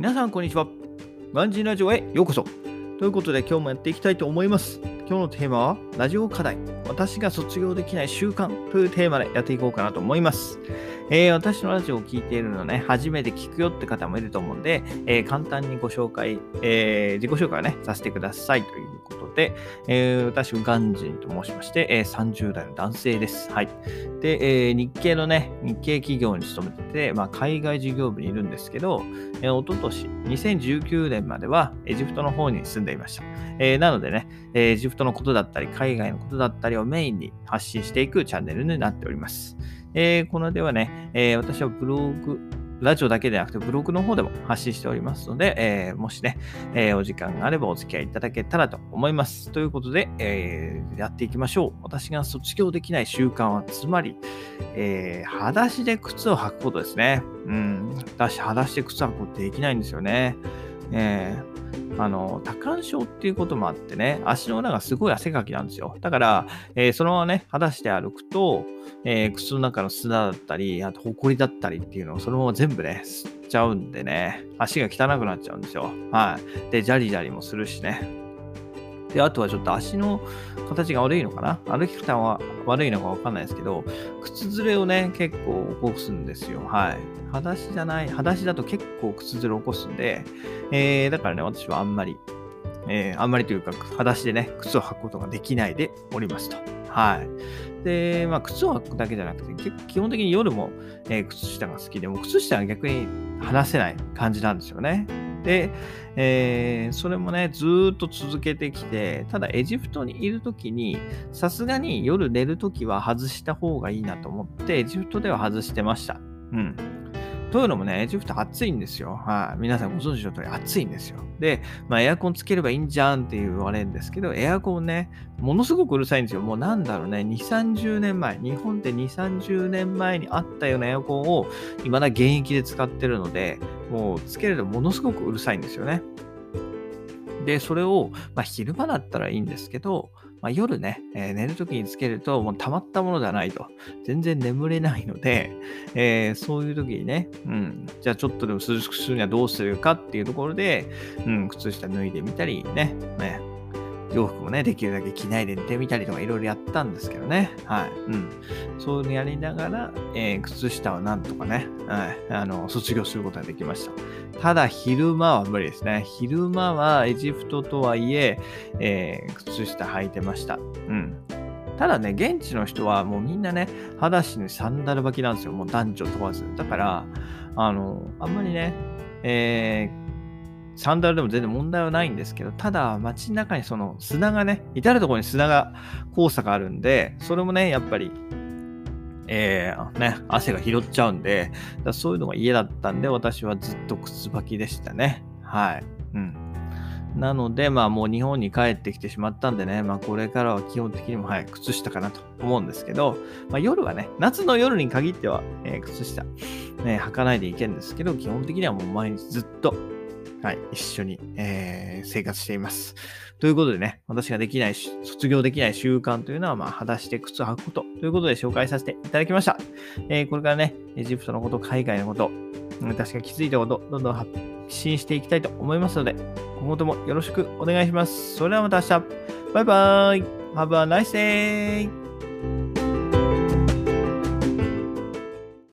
皆さん、こんにちは。ガンジーラジオへようこそ。ということで、今日もやっていきたいと思います。今日のテーマは、ラジオ課題。私が卒業できない習慣というテーマでやっていこうかなと思います。えー私のラジオを聴いているのね、初めて聞くよって方もいると思うんで、えー簡単にご紹介、えー自己紹介をね、させてくださいということで、えー私、ガンジーと申しまして、えー30代の男性です。はい。で、えー日系のね、日系企業に勤めてて、まあ、海外事業部にいるんですけど、えー、一昨年2019年まではエジプトの方に住んでいました。えーなのでね、エジプトのことだったり、海外のことだったりをメインに発信していくチャンネルになっております。えーこのではね、えー私はブログ、ラジオだけでなくてブログの方でも発信しておりますので、えーもしね、えーお時間があればお付き合いいただけたらと思います。ということで、えーやっていきましょう。私が卒業できない習慣は、つまり、えー裸足で靴を履くことですね。うん。私、裸足で靴履くことできないんですよね。えーあの、多汗症っていうこともあってね、足の裏がすごい汗かきなんですよ。だから、えーそのままね、裸足で歩くと、えー靴の中の砂だったり、あと、ホコリだったりっていうのをそのまま全部ね、吸っちゃうんでね、足が汚くなっちゃうんですよ。はい。で、ジャリジャリもするしね。で、あとはちょっと足の形が悪いのかな？歩き方は悪いのかわかんないですけど、靴ずれをね、結構起こすんですよ。はい。裸足じゃない、裸足だと結構靴ずれ起こすんで、えー、だからね、私はあんまり、えーあんまりというか、裸足でね、靴を履くことができないでおりますと。はい。で、まあ、靴を履くだけじゃなくて、結構基本的に夜も、えー靴下が好きで、も靴下は逆に離せない感じなんですよね。で、えーそれもね、ずっと続けてきて、ただエジプトにいるときに、さすがに夜寝るときは外した方がいいなと思って、エジプトでは外してました。うん。というのもね、エジプト暑いんですよ。はい。皆さんご存知の通り暑いんですよ。で、まあエアコンつければいいんじゃんって言われるんですけど、エアコンね、ものすごくうるさいんですよ。もうなんだろうね、2、30年前、日本って2、30年前にあったようなエアコンを未だ現役で使ってるので、もうつけるとものすごくうるさいんですよね。で、それを、まあ、昼間だったらいいんですけど、まあ、夜ね、えー寝るときにつけると、もう溜まったものではないと。全然眠れないので、えーそういうときにね、うん、じゃあちょっとでも涼しくするにはどうするかっていうところで、うん、靴下脱いでみたりね、ね、洋服もね、できるだけ着ないで寝てみたりとかいろいろやったんですけどね。はい。うん。そういうのやりながら、えー靴下はなんとかね、はい、あの、卒業することができました。ただ、昼間は無理ですね。昼間はエジプトとはいえ、えー靴下履いてました。うん。ただね、現地の人はもうみんなね、裸足にサンダル履きなんですよ。もう男女問わず。だから、あの、あんまりね、えーサンダルでも全然問題はないんですけど、ただ街の中にその砂がね、至るところに砂が、黄砂があるんで、それもね、やっぱり、えーね、汗が拾っちゃうんで、だそういうのが嫌だったんで、私はずっと靴履きでしたね。はい。うん。なので、まあもう日本に帰ってきてしまったんでね、まあこれからは基本的にも、はい、靴下かなと思うんですけど、まあ夜はね、夏の夜に限っては、えー靴下、ね、履かないでいけるんですけど、基本的にはもう毎日ずっと、はい、一緒に、えー生活しています。ということでね、私ができないし、卒業できない習慣というのは、まあ、裸足で靴を履くことということで紹介させていただきました。えーこれからね、エジプトのこと、海外のこと、私が気づいたこと、どんどん発信していきたいと思いますので、今後ともよろしくお願いします。それではまた明日。バイバーイ !Have a nice day!